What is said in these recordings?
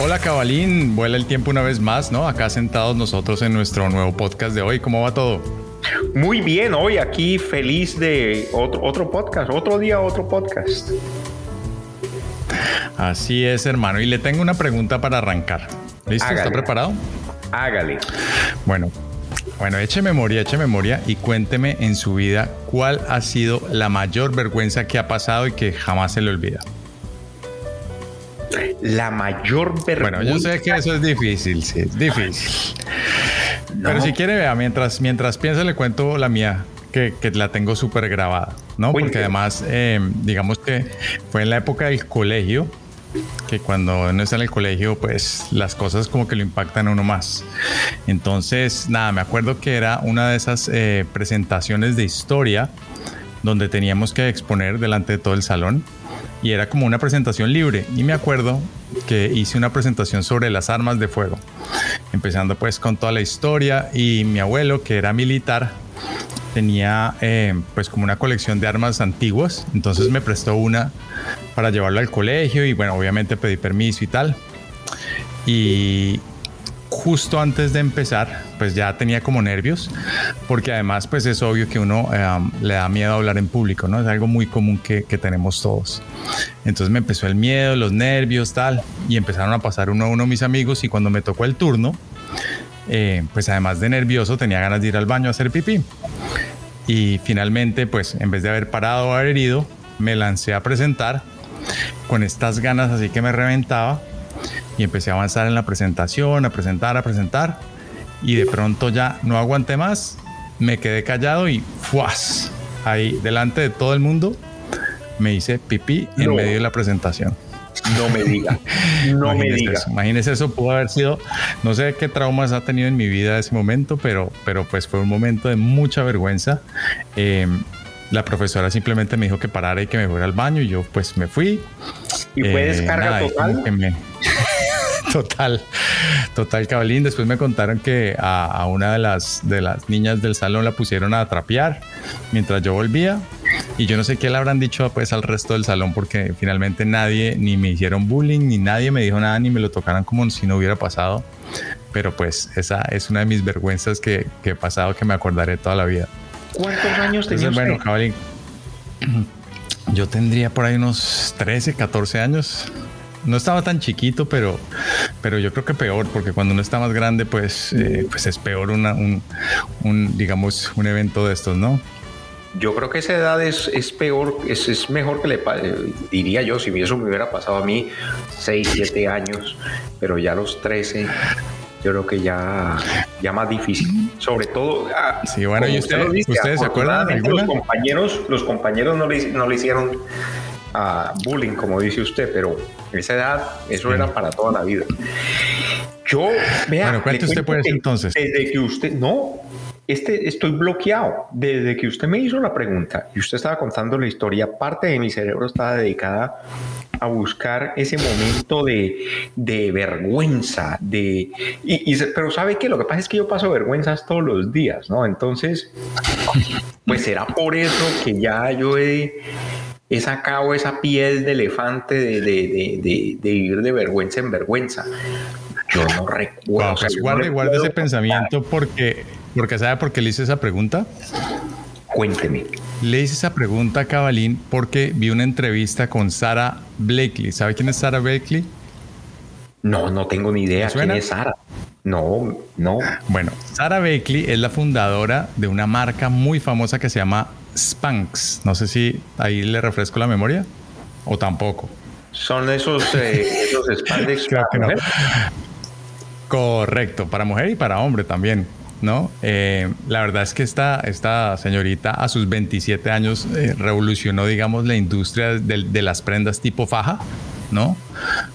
Hola Cabalín, vuela el tiempo una vez más, ¿no? Acá sentados nosotros en nuestro nuevo podcast de hoy. ¿Cómo va todo? Muy bien, hoy aquí feliz de otro, otro podcast, otro día, otro podcast. Así es, hermano. Y le tengo una pregunta para arrancar. ¿Listo? ¿Está preparado? Hágale. Bueno, bueno, eche memoria, eche memoria y cuénteme en su vida cuál ha sido la mayor vergüenza que ha pasado y que jamás se le olvida la mayor vergüenza. Bueno, yo sé que eso es difícil, sí, es difícil. Pero si quiere, vea, mientras, mientras piensa, le cuento la mía, que, la tengo súper grabada, ¿no? Porque además, em, digamos que fue en la época del colegio, que cuando uno está en el colegio, pues las cosas como que lo impactan a uno más. Entonces, nada, me acuerdo que era una de esas eh, presentaciones de historia donde teníamos que exponer delante de todo el salón y era como una presentación libre. Y me acuerdo que hice una presentación sobre las armas de fuego, empezando pues con toda la historia y mi abuelo, que era militar, tenía eh, pues como una colección de armas antiguas, entonces me prestó una para llevarlo al colegio y bueno, obviamente pedí permiso y tal. Y, justo antes de empezar, pues ya tenía como nervios, porque además pues es obvio que uno eh, le da miedo hablar en público, ¿no? Es algo muy común que, tenemos todos. Entonces me empezó el miedo, los nervios, tal, y empezaron a pasar uno a uno mis amigos y cuando me tocó el turno, eh, pues además de nervioso tenía ganas de ir al baño a hacer pipí. Y finalmente, pues en vez de haber parado o haber herido, me lancé a presentar con estas ganas así que me reventaba y empecé a avanzar en la presentación, a presentar, a presentar y de pronto ya no aguanté más, me quedé callado y ¡fuas! Ahí delante de todo el mundo me hice pipí en medio de la presentación. No me diga, no me diga. Eso, imagínese eso, pudo haber sido, no sé qué traumas ha tenido en mi vida ese momento, pero, pero pues fue un momento de mucha vergüenza. Em, la profesora simplemente me dijo que parara y que me fuera al baño y yo pues me fui. ¿Y fue eh, descarga total? Total, total, cabalín. Después me contaron que a, una de las, de las niñas del salón la pusieron a trapear mientras yo volvía. Y yo no sé qué le habrán dicho pues al resto del salón porque finalmente nadie ni me hicieron bullying, ni nadie me dijo nada, ni me lo tocaran como si no hubiera pasado. Pero pues esa es una de mis vergüenzas que, he pasado que me acordaré toda la vida. ¿Cuántos años tenía Bueno, cabalín, yo tendría por ahí unos 13, 14 años no estaba tan chiquito, pero, pero yo creo que peor, porque cuando uno está más grande, pues, eh, pues es peor una, un, un, digamos, un evento de estos, ¿no? Yo creo que esa edad es, es peor, es, es, mejor que le diría yo, si eso me hubiera pasado a mí 6, 7 años, pero ya a los 13, yo creo que ya, ya más difícil. Sobre todo, ah, sí, bueno, ¿y usted, ustedes se acuerdan? Los compañeros, los compañeros no le, no le hicieron a bullying, como dice usted, pero esa edad eso era para toda la vida. Yo, vea, bueno, cuente usted pues entonces. Desde que usted, no, este, estoy bloqueado. Desde que usted me hizo la pregunta y usted estaba contando la historia, parte de mi cerebro estaba dedicada a buscar ese momento de, de vergüenza, de, y, pero sabe que lo que pasa es que yo paso vergüenzas todos los días, ¿no? Entonces, pues será por eso que ya yo he he sacado esa piel de elefante de, de, de, de vivir de vergüenza en vergüenza. Yo no recuerdo. guarde, ese pensamiento porque, porque ¿sabe por qué le hice esa pregunta? Cuénteme. Le hice esa pregunta a Cabalín porque vi una entrevista con Sara Blakely. ¿Sabe quién es Sara Blakely? No, no tengo ni idea quién es Sara. No, no. Bueno, Sara Blakely es la fundadora de una marca muy famosa que se llama Spanx. No sé si ahí le refresco la memoria o tampoco. Son esos, eh, esos Spandex Correcto, para mujer y para hombre también. ¿no? Eh, la verdad es que esta, esta señorita a sus 27 años eh, revolucionó, digamos, la industria de, las prendas tipo faja, ¿no?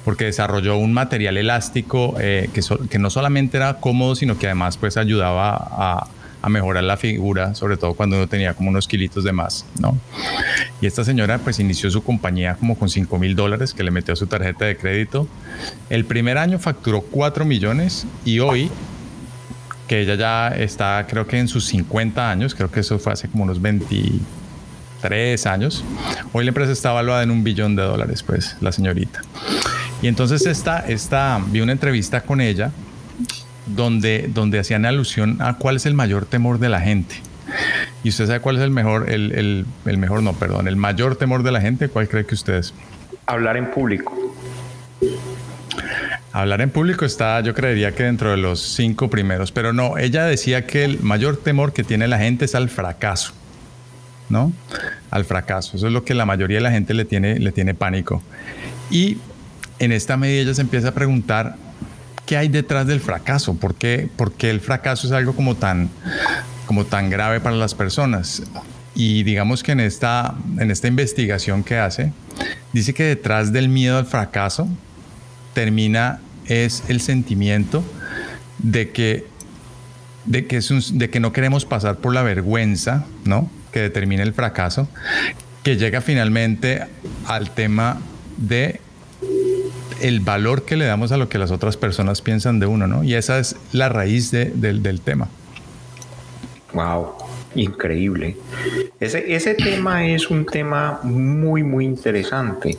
Porque desarrolló un material elástico que, que, no solamente era cómodo, sino que además pues ayudaba a, a mejorar la figura, sobre todo cuando uno tenía como unos kilitos de más, ¿no? Y esta señora pues inició su compañía como con 5 mil dólares que le metió a su tarjeta de crédito. El primer año facturó 4 millones y hoy que ella ya está creo que en sus 50 años, creo que eso fue hace como unos 23 años. Hoy la empresa está evaluada en un billón de dólares, pues, la señorita. Y entonces esta, esta, vi una entrevista con ella donde, donde hacían alusión a cuál es el mayor temor de la gente. ¿Y usted sabe cuál es el mejor, el, el, mejor, no, perdón, el mayor temor de la gente? ¿Cuál cree que ustedes? Hablar en público. Hablar en público está, yo creería que dentro de los cinco primeros, pero no, ella decía que el mayor temor que tiene la gente es al fracaso, ¿no? Al fracaso. Eso es lo que la mayoría de la gente le tiene, le tiene pánico. Y en esta medida ella se empieza a preguntar ¿qué hay detrás del fracaso? ¿Por qué, el fracaso es algo como tan, como tan grave para las personas? Y digamos que en esta, en esta investigación que hace, dice que detrás del miedo al fracaso termina es el sentimiento de que, de que, es de que no queremos pasar por la vergüenza, ¿no? Que determina el fracaso, que llega finalmente al tema de el valor que le damos a lo que las otras personas piensan de uno, ¿no? Y esa es la raíz del tema. Wow, increíble. Ese, ese tema es un tema muy, muy interesante,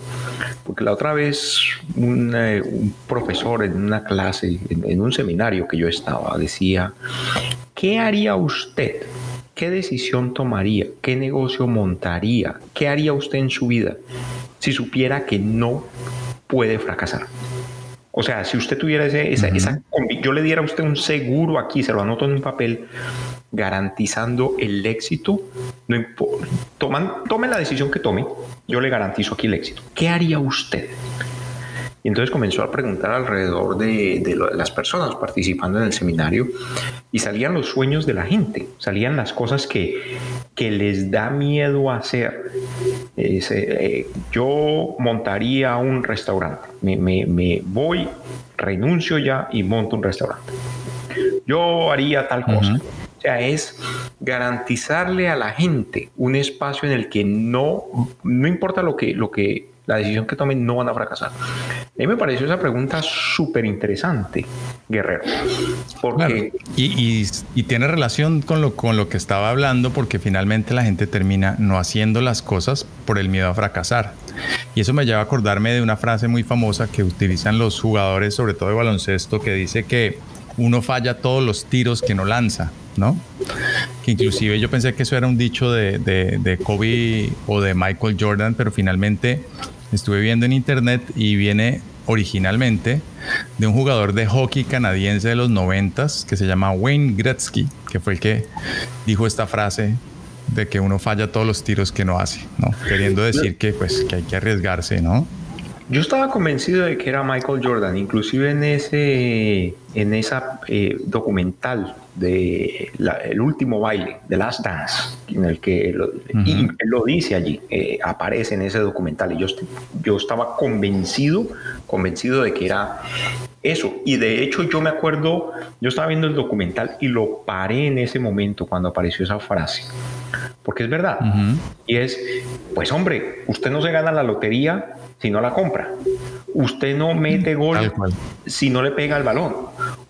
porque la otra vez un, eh, profesor en una clase, en, un seminario que yo estaba, decía, ¿qué haría usted? ¿Qué decisión tomaría? ¿Qué negocio montaría? ¿Qué haría usted en su vida si supiera que no puede fracasar. O sea, si usted tuviera ese, esa, yo le diera a usted un seguro aquí, se lo anoto en un papel, garantizando el éxito, no toman, tome la decisión que tome, yo le garantizo aquí el éxito. ¿Qué haría usted? Y entonces comenzó a preguntar alrededor de, las personas participando en el seminario y salían los sueños de la gente, salían las cosas que, que les da miedo hacer. Eh, yo montaría un restaurante, me, me, voy, renuncio ya y monto un restaurante. Yo haría tal cosa. O sea, es garantizarle a la gente un espacio en el que no, no importa lo que, lo que la decisión que tomen no van a fracasar. A mí me pareció esa pregunta súper interesante, Guerrero. Porque... Y, tiene relación con lo, con lo que estaba hablando, porque finalmente la gente termina no haciendo las cosas por el miedo a fracasar. Y eso me lleva a acordarme de una frase muy famosa que utilizan los jugadores, sobre todo de baloncesto, que dice que uno falla todos los tiros que no lanza, ¿no? Que inclusive yo pensé que eso era un dicho de, de, de Kobe o de Michael Jordan, pero finalmente estuve viendo en internet y viene originalmente de un jugador de hockey canadiense de los noventas que se llama Wayne Gretzky, que fue el que dijo esta frase de que uno falla todos los tiros que no hace, ¿no? Queriendo decir que pues que hay que arriesgarse, ¿no? Yo estaba convencido de que era Michael Jordan, inclusive en ese en esa eh, documental de el último baile, The Last Dance, en el que lo, él lo dice allí, eh, aparece en ese documental y yo, yo estaba convencido, convencido de que era eso. Y de hecho yo me acuerdo, yo estaba viendo el documental y lo paré en ese momento cuando apareció esa frase, porque es verdad. Y es, pues hombre, usted no se gana la lotería si no la compra. Usted no mete gol si no le pega el balón.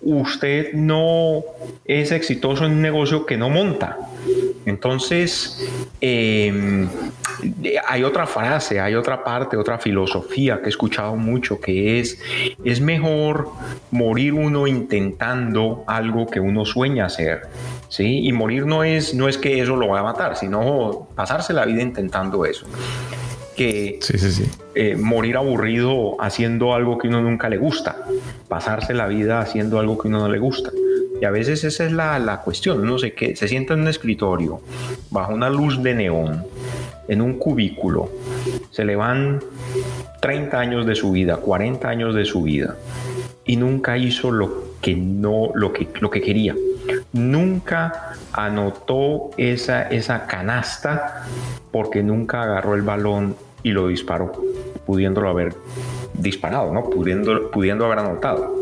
Usted no es exitoso en un negocio que no monta. Entonces, em, hay otra frase, hay otra parte, otra filosofía que he escuchado mucho que es, es mejor morir uno intentando algo que uno sueña hacer. ¿sí? Y morir no es, no es que eso lo va a matar, sino pasarse la vida intentando eso que eh, morir aburrido haciendo algo que uno nunca le gusta, pasarse la vida haciendo algo que uno no le gusta. Y a veces esa es la, la cuestión, uno se, que, se sienta en un escritorio bajo una luz de neón, en un cubículo, se le van 30 años de su vida, 40 años de su vida, y nunca hizo lo que no, lo que, lo que quería. Nunca anotó esa, esa canasta porque nunca agarró el balón y lo disparó, pudiéndolo haber disparado, ¿no? Pudiendo, pudiendo haber anotado.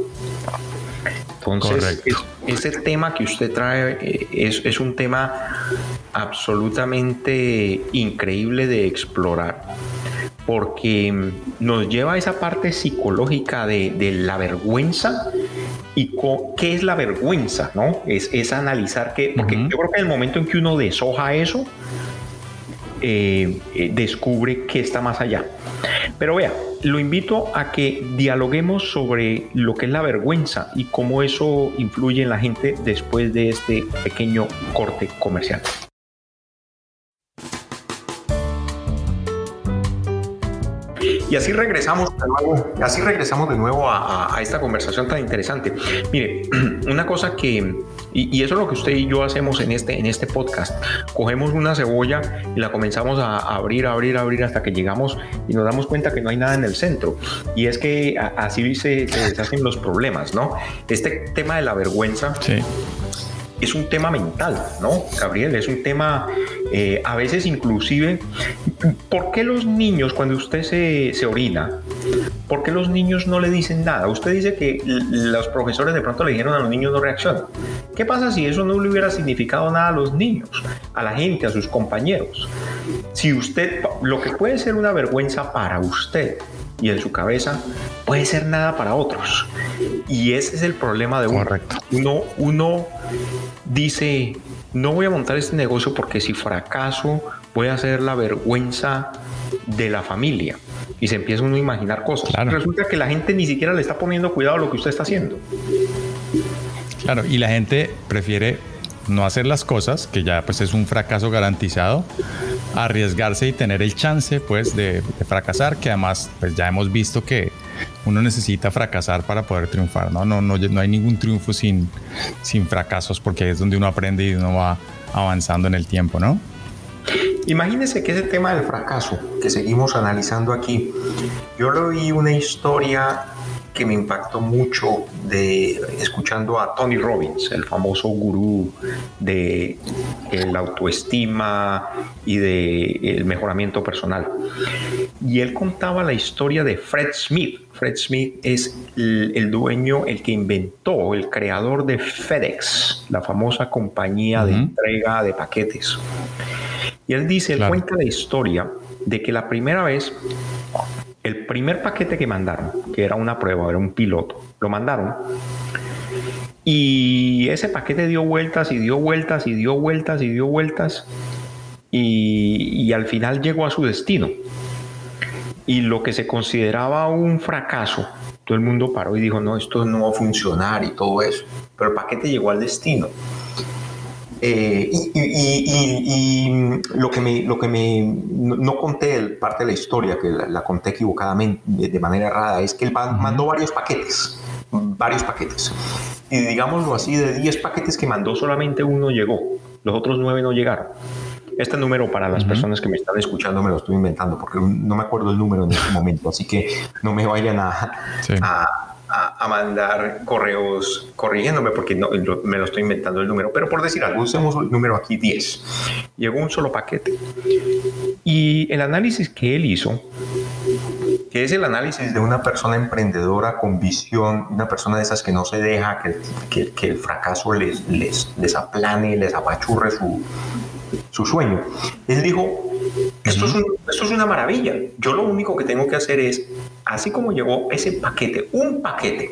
Entonces, ese tema que usted trae eh, es, es, un tema absolutamente increíble de explorar, porque nos lleva a esa parte psicológica de, de la vergüenza y qué es la vergüenza, ¿no? Es, es analizar que, porque yo creo que en el momento en que uno deshoja eso, eh, eh, descubre qué está más allá. Pero vea, lo invito a que dialoguemos sobre lo que es la vergüenza y cómo eso influye en la gente después de este pequeño corte comercial. Y así regresamos de nuevo, así regresamos de nuevo a, esta conversación tan interesante. Mire, una cosa que, y, eso es lo que usted y yo hacemos en este, en este podcast, cogemos una cebolla y la comenzamos a abrir, abrir, abrir hasta que llegamos y nos damos cuenta que no hay nada en el centro. Y es que así se, se deshacen los problemas, ¿no? Este tema de la vergüenza. Sí es un tema mental, ¿no, Gabriel? Es un tema, eh, a veces inclusive, ¿por qué los niños cuando usted se, se, orina, por qué los niños no le dicen nada? Usted dice que los profesores de pronto le dijeron a los niños no reaccionan. ¿Qué pasa si eso no le hubiera significado nada a los niños, a la gente, a sus compañeros? Si usted, lo que puede ser una vergüenza para usted, y en su cabeza puede ser nada para otros. Y ese es el problema de uno. Uno, uno dice, no voy a montar este negocio porque si fracaso voy a ser la vergüenza de la familia. Y se empieza uno a imaginar cosas. Resulta que la gente ni siquiera le está poniendo cuidado a lo que usted está haciendo. Claro, y la gente prefiere no hacer las cosas, que ya pues es un fracaso garantizado, arriesgarse y tener el chance pues de, fracasar, que además pues ya hemos visto que uno necesita fracasar para poder triunfar, ¿no? No, no, no hay ningún triunfo sin, sin fracasos porque es donde uno aprende y uno va avanzando en el tiempo, ¿no? Imagínese que ese tema del fracaso que seguimos analizando aquí, yo lo vi una historia que me impactó mucho de escuchando a Tony Robbins, el famoso gurú de la autoestima y de el mejoramiento personal. Y él contaba la historia de Fred Smith. Fred Smith es el, dueño, el que inventó, el creador de FedEx, la famosa compañía de entrega de paquetes. Y él dice, él cuenta la historia de que la primera vez el primer paquete que mandaron, que era una prueba, era un piloto, lo mandaron. Y ese paquete dio vueltas y dio vueltas y dio vueltas y dio vueltas. Y, al final llegó a su destino. Y lo que se consideraba un fracaso, todo el mundo paró y dijo, no, esto no va a funcionar y todo eso. Pero el paquete llegó al destino. Eh, y, lo que me, lo que me no, conté parte de la historia, que la, conté equivocadamente, de, manera errada, es que él mandó varios paquetes, varios paquetes. Y digámoslo así, de 10 paquetes que mandó, solamente uno llegó, los otros 9 no llegaron. Este número para las personas que me están escuchando me lo estoy inventando porque no me acuerdo el número en este momento, así que no me vayan a, a a, mandar correos corrigiéndome porque no, me lo estoy inventando el número, pero por decir algo, usemos el número aquí 10. Llegó un solo paquete. Y el análisis que él hizo, que es el análisis de una persona emprendedora con visión, una persona de esas que no se deja que, que, el fracaso les, les, les aplane, les apachurre su, su sueño. Él dijo, esto es, esto es una maravilla. Yo lo único que tengo que hacer es, así como llegó ese paquete, un paquete,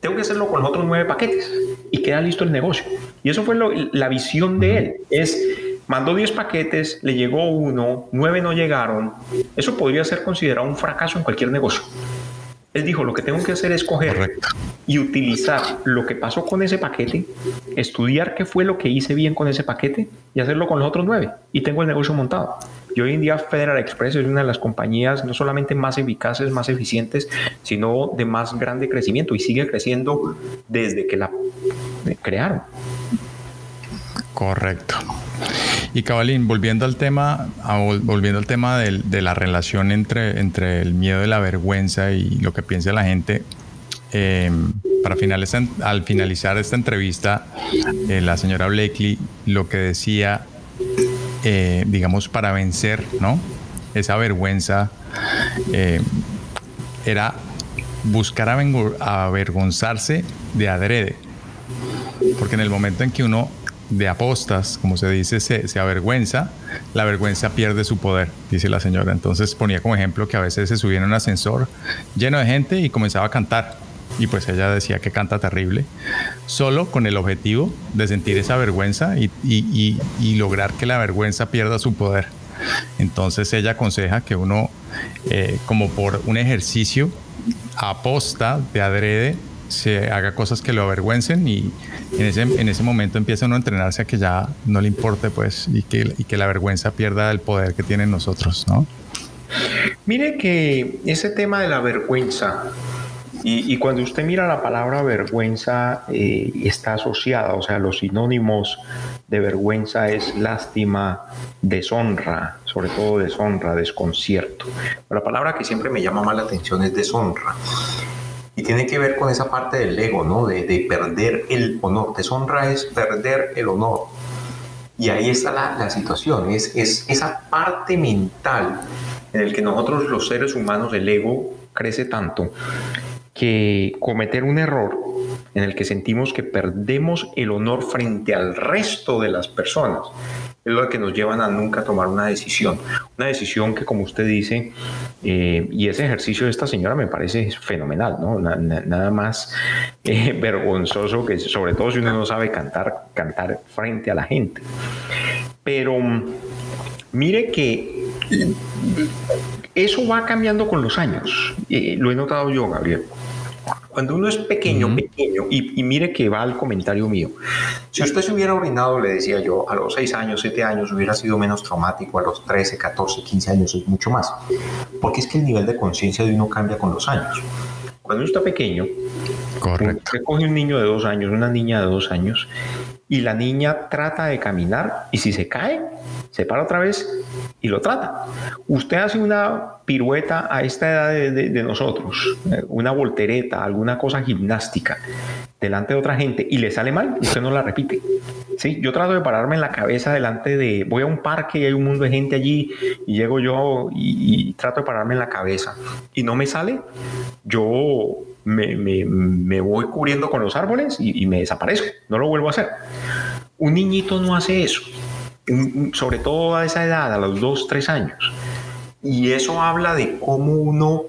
tengo que hacerlo con los otros nueve paquetes y queda listo el negocio. Y eso fue la visión de él, es mandó 10 paquetes, le llegó uno, 9 no llegaron, eso podría ser considerado un fracaso en cualquier negocio. Él dijo, lo que tengo que hacer es coger y utilizar lo que pasó con ese paquete, estudiar qué fue lo que hice bien con ese paquete y hacerlo con los otros nueve. Y tengo el negocio montado. Y hoy en día Federal Express es una de las compañías no solamente más eficaces, más eficientes, sino de más grande crecimiento y sigue creciendo desde que la crearon. Correcto. Y Cabalín, volviendo al tema, volviendo al tema de, la relación entre, entre el miedo y la vergüenza y lo que piensa la gente, em, para finalizar, al finalizar esta entrevista, eh, la señora Blakely lo que decía, eh, digamos, para vencer ¿no? esa vergüenza, em, era buscar avergonzarse de adrede. Porque en el momento en que uno de apostas, como se dice, se, avergüenza, la vergüenza pierde su poder, dice la señora. Entonces ponía como ejemplo que a veces se subía en un ascensor lleno de gente y comenzaba a cantar. Y pues ella decía que canta terrible, solo con el objetivo de sentir esa vergüenza y, lograr que la vergüenza pierda su poder. Entonces ella aconseja que uno, eh, como por un ejercicio, aposta de adrede se haga cosas que lo avergüencen y en ese, en ese momento empieza uno a entrenarse a que ya no le importe pues y que, y que la vergüenza pierda el poder que tiene en nosotros, ¿no? Mire que ese tema de la vergüenza y, cuando usted mira la palabra vergüenza eh, está asociada, o sea, los sinónimos de vergüenza es lástima, deshonra, sobre todo deshonra, desconcierto. la palabra que siempre me llama más la atención es deshonra y tiene que ver con esa parte del ego, ¿no? De, de perder el honor. Deshonra es perder el honor. Y ahí está la, la situación, es, es, esa parte mental en el que nosotros los seres humanos, el ego crece tanto, que cometer un error en el que sentimos que perdemos el honor frente al resto de las personas es lo que nos llevan a nunca tomar una decisión. Una decisión que, como usted dice, eh, y ese ejercicio de esta señora me parece fenomenal, ¿no? nada más eh, vergonzoso que, sobre todo si uno no sabe cantar, cantar frente a la gente. Pero mire que eso va cambiando con los años. Eh, lo he notado yo, Gabriel. Cuando uno es pequeño, pequeño, y, mire que va al comentario mío. Si usted se hubiera orinado, le decía yo, a los 6 años, 7 años, hubiera sido menos traumático, a los 13, 14, 15 años es mucho más. Porque es que el nivel de conciencia de uno cambia con los años. Cuando uno está pequeño, Correcto. usted coge un niño de 2 años, una niña de 2 años, y la niña trata de caminar, y si se cae, se para otra vez y lo trata. Usted hace una pirueta a esta edad de, nosotros, eh, una voltereta, alguna cosa gimnástica delante de otra gente y le sale mal, usted no la repite. Sí, yo trato de pararme en la cabeza delante de, voy a un parque y hay un mundo de gente allí y llego yo y, trato de pararme en la cabeza y no me sale, yo me, voy cubriendo con los árboles y me desaparezco, no lo vuelvo a hacer. Un niñito no hace eso sobre todo a esa edad, a los 2, 3 años. Y eso habla de cómo uno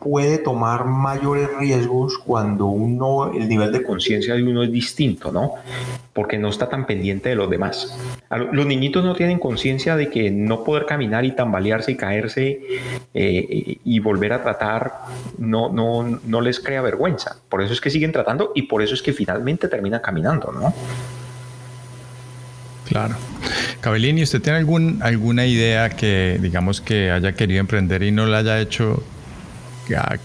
puede tomar mayores riesgos cuando uno, el nivel de conciencia de uno es distinto, ¿no? Porque no está tan pendiente de los demás. Los niñitos no tienen conciencia de que no poder caminar y tambalearse y caerse eh, y volver a tratar no, no, no les crea vergüenza. Por eso es que siguen tratando y por eso es que finalmente terminan caminando, ¿no? Claro. Cabellini, ¿usted tiene algún, alguna idea que, digamos, que haya querido emprender y no la haya hecho?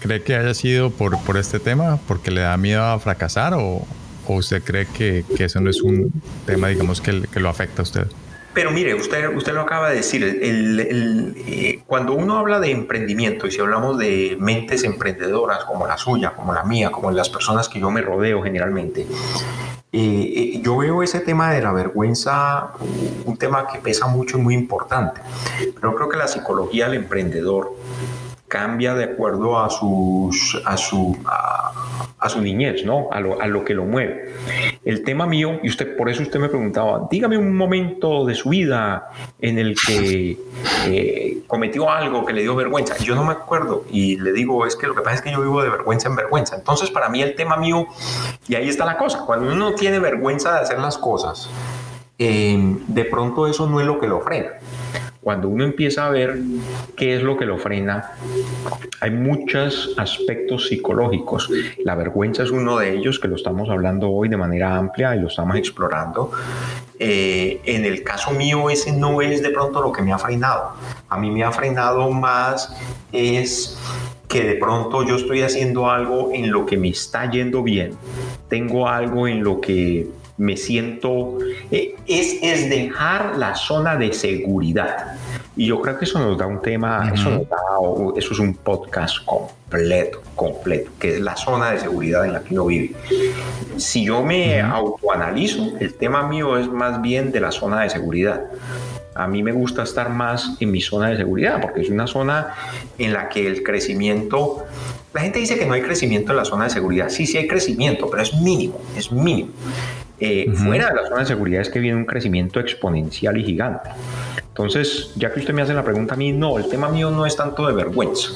¿Cree que haya sido por, por este tema? ¿Porque le da miedo a fracasar? ¿O, usted cree que, eso no es un tema, digamos, que, que, lo afecta a usted? Pero mire, usted, usted lo acaba de decir, eh, cuando uno habla de emprendimiento y si hablamos de mentes emprendedoras como la suya, como la mía, como las personas que yo me rodeo generalmente, eh, yo veo ese tema de la vergüenza un tema que pesa mucho y muy importante, pero creo que la psicología del emprendedor cambia de acuerdo a, sus, a, su, a, su niñez, ¿no? A lo, a lo, que lo mueve. El tema mío, y usted por eso usted me preguntaba, dígame un momento de su vida en el que eh, cometió algo que le dio vergüenza. Yo no me acuerdo y le digo, es que lo que pasa es que yo vivo de vergüenza en vergüenza. Entonces, para mí el tema mío, y ahí está la cosa, cuando uno tiene vergüenza de hacer las cosas, eh, de pronto eso no es lo que lo frena. Cuando uno empieza a ver qué es lo que lo frena, hay muchos aspectos psicológicos. La vergüenza es uno de ellos, que lo estamos hablando hoy de manera amplia y lo estamos explorando. Eh, en el caso mío, ese no es de pronto lo que me ha frenado. A mí me ha frenado más es que de pronto yo estoy haciendo algo en lo que me está yendo bien. Tengo algo en lo que me siento, eh, es, es dejar la zona de seguridad. Y yo creo que eso nos da un tema, eso nos da, eso es un podcast completo, completo, que es la zona de seguridad en la que uno vive. Si yo me autoanalizo, el tema mío es más bien de la zona de seguridad. A mí me gusta estar más en mi zona de seguridad porque es una zona en la que el crecimiento, la gente dice que no hay crecimiento en la zona de seguridad. Sí, sí hay crecimiento, pero es mínimo, es mínimo. Eh, fuera de la zona de seguridad es que viene un crecimiento exponencial y gigante. Entonces, ya que usted me hace la pregunta a mí, no, el tema mío no es tanto de vergüenza.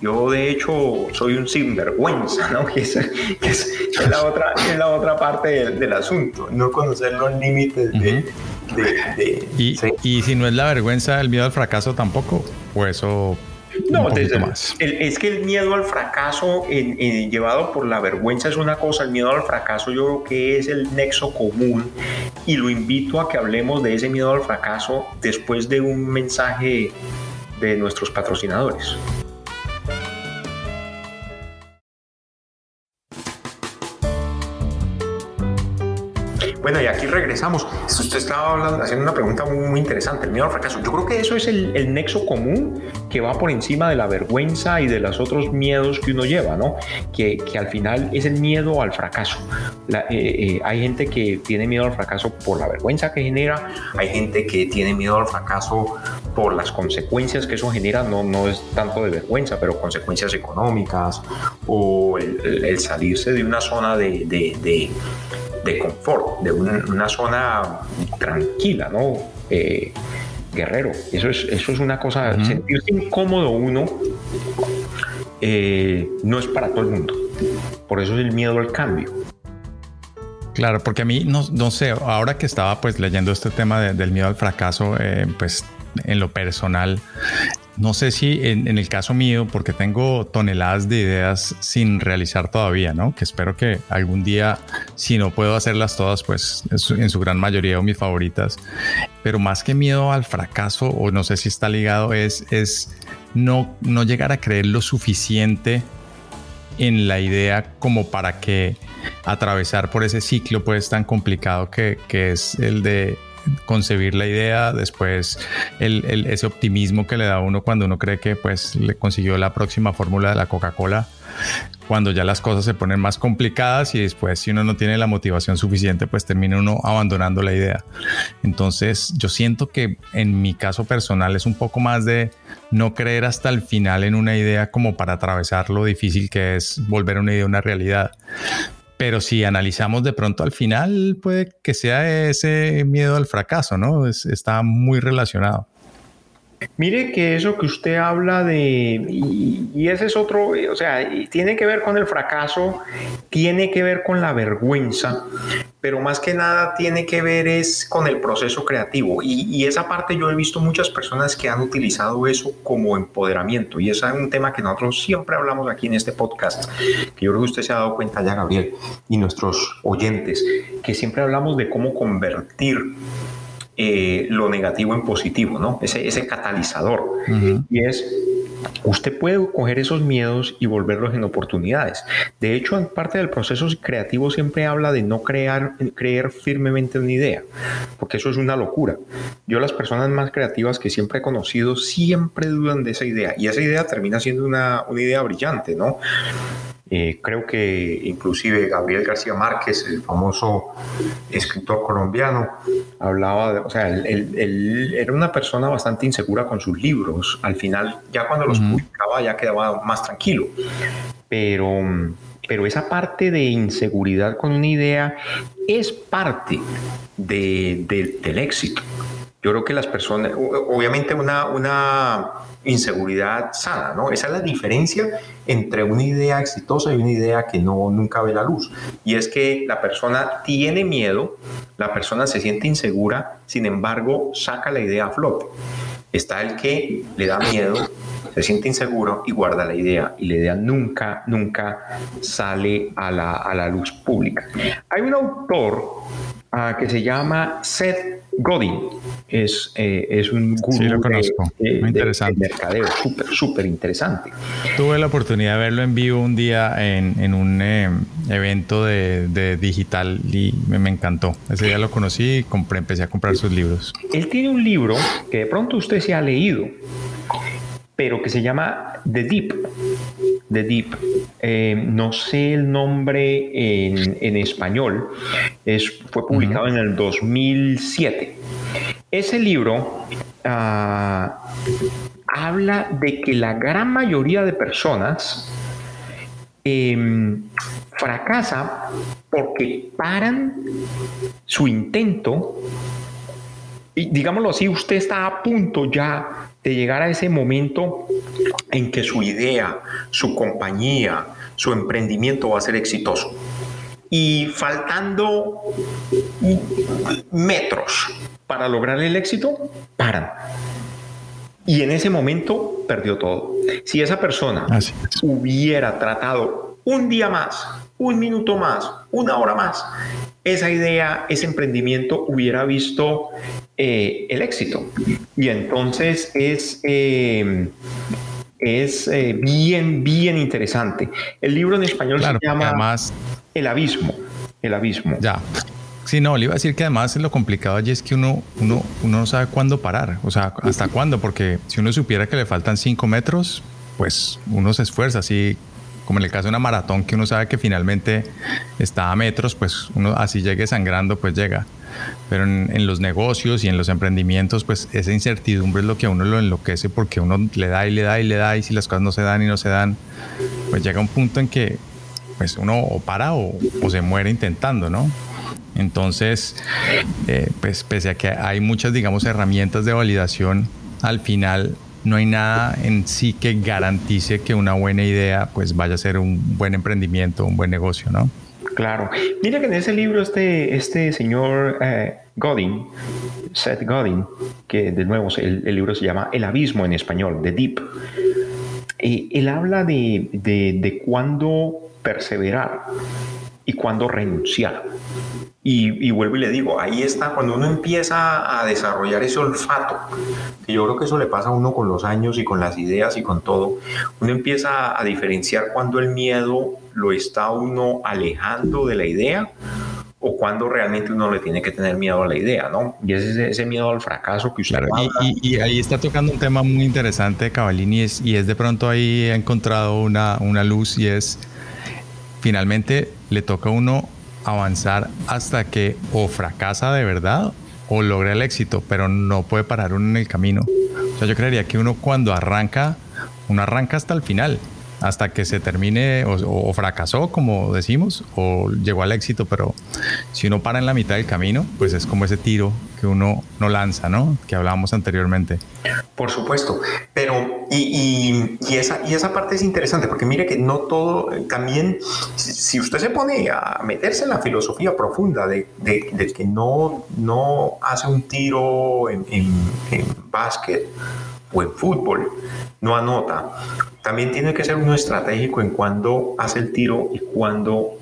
Yo, de hecho, soy un sinvergüenza, ¿no? Que es, la, otra, es la otra parte del, asunto, no conocer los límites de, y, y, si no es la vergüenza, el miedo al fracaso tampoco, pues eso no, es que el miedo al fracaso llevado por la vergüenza es una cosa, el miedo al fracaso yo creo que es el nexo común y lo invito a que hablemos de ese miedo al fracaso después de un mensaje de nuestros patrocinadores. Bueno, y aquí regresamos. Usted estaba hablando, haciendo una pregunta muy, interesante, el miedo al fracaso. Yo creo que eso es el, nexo común que va por encima de la vergüenza y de los otros miedos que uno lleva, ¿no? Que, que al final es el miedo al fracaso. Eh, eh, hay gente que tiene miedo al fracaso por la vergüenza que genera, hay gente que tiene miedo al fracaso por las consecuencias que eso genera, no, no es tanto de vergüenza, pero consecuencias económicas o el, salirse de una zona de de confort, de una, zona tranquila, ¿no? Eh, guerrero. Eso es, eso es una cosa, sentirse incómodo uno eh, no es para todo el mundo. Por eso es el miedo al cambio. Claro, porque a mí no, no sé, ahora que estaba pues leyendo este tema del miedo al fracaso, eh, pues en lo personal, no sé si en, el caso mío, porque tengo toneladas de ideas sin realizar todavía, ¿no? Que espero que algún día, si no puedo hacerlas todas, pues en su gran mayoría o mis favoritas. Pero más que miedo al fracaso, o no sé si está ligado, es, es no, no llegar a creer lo suficiente en la idea como para que atravesar por ese ciclo pues tan complicado que, que es el de concebir la idea, después el, ese optimismo que le da a uno cuando uno cree que pues le consiguió la próxima fórmula de la Coca-Cola, cuando ya las cosas se ponen más complicadas y después si uno no tiene la motivación suficiente, pues termina uno abandonando la idea. Entonces yo siento que en mi caso personal es un poco más de no creer hasta el final en una idea como para atravesar lo difícil que es volver una idea una realidad. Pero si analizamos de pronto al final, puede que sea ese miedo al fracaso, ¿no? está muy relacionado. Mire que eso que usted habla de, y, ese es otro, o sea, tiene que ver con el fracaso, tiene que ver con la vergüenza, pero más que nada tiene que ver es con el proceso creativo. Y, esa parte yo he visto muchas personas que han utilizado eso como empoderamiento. Y es un tema que nosotros siempre hablamos aquí en este podcast, que yo creo que usted se ha dado cuenta ya, Gabriel, y nuestros oyentes, que siempre hablamos de cómo convertir eh, lo negativo en positivo, ¿no? Ese, ese catalizador. Y es, usted puede coger esos miedos y volverlos en oportunidades. De hecho, en parte del proceso creativo siempre habla de no crear, creer firmemente una idea, porque eso es una locura. Yo las personas más creativas que siempre he conocido siempre dudan de esa idea y esa idea termina siendo una, una idea brillante, ¿no? Eh, creo que inclusive Gabriel García Márquez, el famoso escritor colombiano, hablaba, de, o sea, él, era una persona bastante insegura con sus libros. Al final, ya cuando los publicaba, ya quedaba más tranquilo. Pero, pero esa parte de inseguridad con una idea es parte del éxito. Yo creo que las personas, obviamente una, una inseguridad sana, ¿no? Esa es la diferencia entre una idea exitosa y una idea que no nunca ve la luz. Y es que la persona tiene miedo, la persona se siente insegura, sin embargo, saca la idea a flote. Está el que le da miedo, se siente inseguro y guarda la idea. Y la idea nunca, nunca sale a la, a la luz pública. Hay un autor uh, que se llama Seth Godin. Es, eh, es un gurú sí, lo conozco. De, Muy interesante. De mercadeo, súper, súper interesante. Tuve la oportunidad de verlo en vivo un día en, en un eh, evento de, de, digital y me, me, encantó. Ese día lo conocí y compré, empecé a comprar sus libros. Él tiene un libro que de pronto usted se ha leído, pero que se llama The Deep. The Deep. Eh, no sé el nombre en, en español. Es, fue publicado uh -huh. en el 2007. Ese libro uh, habla de que la gran mayoría de personas eh, fracasa porque paran su intento y digámoslo así, usted está a punto ya de llegar a ese momento en que su idea, su compañía, su emprendimiento va a ser exitoso. Y faltando metros para lograr el éxito, paran. Y en ese momento perdió todo. Si esa persona hubiera tratado un día más, un minuto más, una hora más, esa idea, ese emprendimiento hubiera visto eh, el éxito. Y entonces es, eh, es eh, bien, bien interesante. El libro en español claro, se llama además, El Abismo. El Abismo. Ya. Sí, no, le iba a decir que además lo complicado allí es que uno, uno, uno no sabe cuándo parar, o sea, hasta cuándo, porque si uno supiera que le faltan cinco metros, pues uno se esfuerza, así como en el caso de una maratón que uno sabe que finalmente está a metros, pues uno así llegue sangrando, pues llega. Pero en, en, los negocios y en los emprendimientos, pues esa incertidumbre es lo que a uno lo enloquece porque uno le da y le da y le da y si las cosas no se dan y no se dan, pues llega un punto en que pues uno o para o, o se muere intentando, ¿no? Entonces, eh, pues pese a que hay muchas, digamos, herramientas de validación, al final no hay nada en sí que garantice que una buena idea pues vaya a ser un buen emprendimiento, un buen negocio, ¿no? Claro. Mira que en ese libro este, este señor eh, Godin, Seth Godin, que de nuevo el, libro se llama El Abismo en español, The Deep, eh, él habla de, de, de cuándo perseverar y cuándo renunciar. Y, y, vuelvo y le digo, ahí está, cuando uno empieza a desarrollar ese olfato, que yo creo que eso le pasa a uno con los años y con las ideas y con todo, uno empieza a diferenciar cuando el miedo lo está uno alejando de la idea o cuando realmente uno le tiene que tener miedo a la idea, ¿no? Y es ese, ese miedo al fracaso que usted claro, y, y, y, ahí está tocando un tema muy interesante, Cavalini, y es, y es de pronto ahí ha encontrado una, una luz y es finalmente le toca a uno avanzar hasta que o fracasa de verdad o logra el éxito, pero no puede parar uno en el camino. O sea, yo creería que uno cuando arranca, uno arranca hasta el final, hasta que se termine o, fracasó, como decimos, o llegó al éxito, pero si uno para en la mitad del camino, pues es como ese tiro que uno no lanza, ¿no? Que hablábamos anteriormente. Por supuesto, pero y, y, y, esa, y esa parte es interesante, porque mire que no todo, también, si usted se pone a meterse en la filosofía profunda de, de, de que no, no hace un tiro en, en, en básquet, o en fútbol no anota. También tiene que ser uno estratégico en cuando hace el tiro y cuando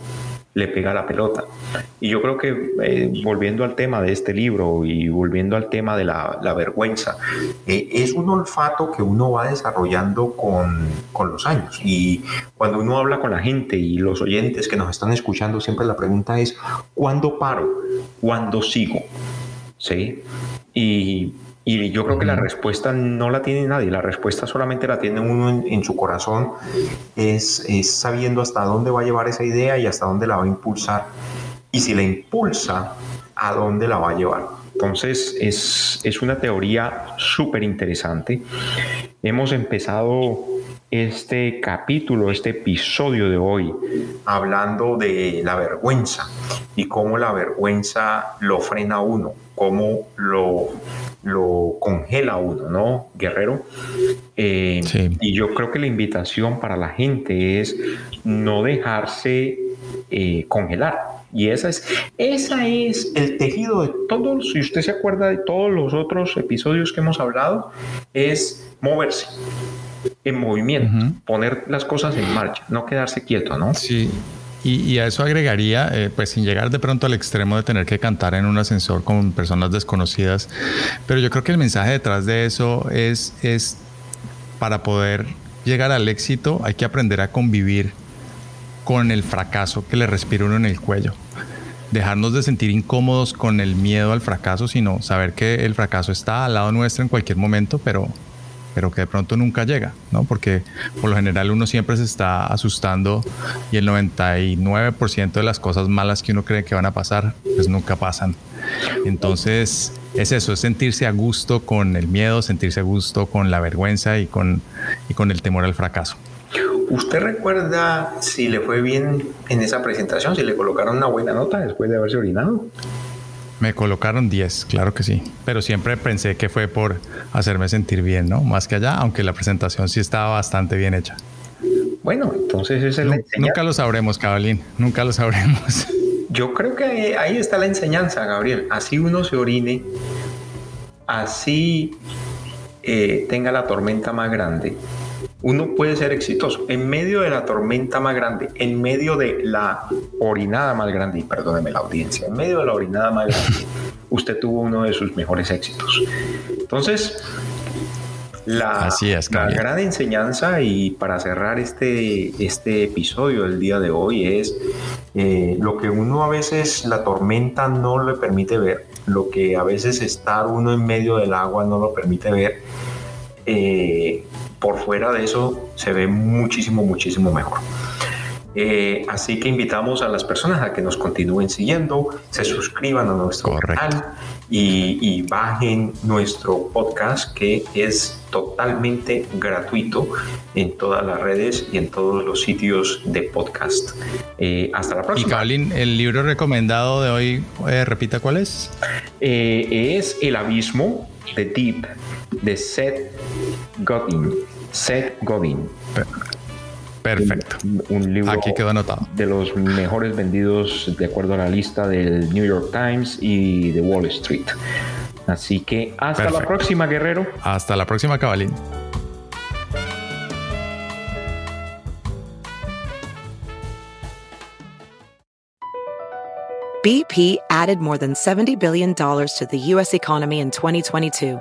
le pega la pelota. Y yo creo que eh, volviendo al tema de este libro y volviendo al tema de la, la vergüenza, eh, es un olfato que uno va desarrollando con, con, los años. Y cuando uno habla con la gente y los oyentes que nos están escuchando, siempre la pregunta es, ¿cuándo paro? ¿Cuándo sigo? ¿Sí? Y y yo creo que la respuesta no la tiene nadie, la respuesta solamente la tiene uno en, en su corazón, es, es, sabiendo hasta dónde va a llevar esa idea y hasta dónde la va a impulsar. Y si la impulsa, a dónde la va a llevar. Entonces es, es una teoría súper interesante. Hemos empezado este capítulo, este episodio de hoy, hablando de la vergüenza y cómo la vergüenza lo frena a uno, cómo lo lo congela uno, ¿no, Guerrero? Eh, y yo creo que la invitación para la gente es no dejarse eh, congelar. Y esa es, esa es el tejido de todos, si usted se acuerda de todos los otros episodios que hemos hablado, es moverse en movimiento, poner las cosas en marcha, no quedarse quieto, ¿no? Sí. Y, a eso agregaría, eh, pues sin llegar de pronto al extremo de tener que cantar en un ascensor con personas desconocidas, pero yo creo que el mensaje detrás de eso es, es para poder llegar al éxito hay que aprender a convivir con el fracaso que le respira uno en el cuello. Dejarnos de sentir incómodos con el miedo al fracaso, sino saber que el fracaso está al lado nuestro en cualquier momento, pero pero que de pronto nunca llega, ¿no? Porque por lo general uno siempre se está asustando y el 99% de las cosas malas que uno cree que van a pasar, pues nunca pasan. Entonces, es eso, es sentirse a gusto con el miedo, sentirse a gusto con la vergüenza y con, y con el temor al fracaso. ¿Usted recuerda si le fue bien en esa presentación, si le colocaron una buena nota después de haberse orinado? Me colocaron 10, claro que sí. Pero siempre pensé que fue por hacerme sentir bien, ¿no? Más que allá, aunque la presentación sí estaba bastante bien hecha. Bueno, entonces es el Nunca lo sabremos, Cabalín. Nunca lo sabremos. Yo creo que ahí está la enseñanza, Gabriel. Así uno se orine, así eh, tenga la tormenta más grande, uno puede ser exitoso en medio de la tormenta más grande, en medio de la orinada más grande, y perdóneme la audiencia, en medio de la orinada más grande, usted tuvo uno de sus mejores éxitos. Entonces, la, gran enseñanza y para cerrar este, este episodio del día de hoy es eh, lo que uno a veces la tormenta no le permite ver, lo que a veces estar uno en medio del agua no lo permite ver. Eh, por fuera de eso se ve muchísimo, muchísimo mejor. Eh, así que invitamos a las personas a que nos continúen siguiendo, se suscriban a nuestro canal y, bajen nuestro podcast que es totalmente gratuito en todas las redes y en todos los sitios de podcast. Eh, hasta la próxima. Y Kaolin, el libro recomendado de hoy, eh, repita cuál es. es El Abismo de Deep de Seth Godin. Seth Godin. Perfecto. Un, libro Aquí quedó anotado. de los mejores vendidos de acuerdo a la lista del New York Times y de Wall Street. Así que hasta la próxima, guerrero. Hasta la próxima, cabalín. BP added more than $70 billion to the U.S. economy in 2022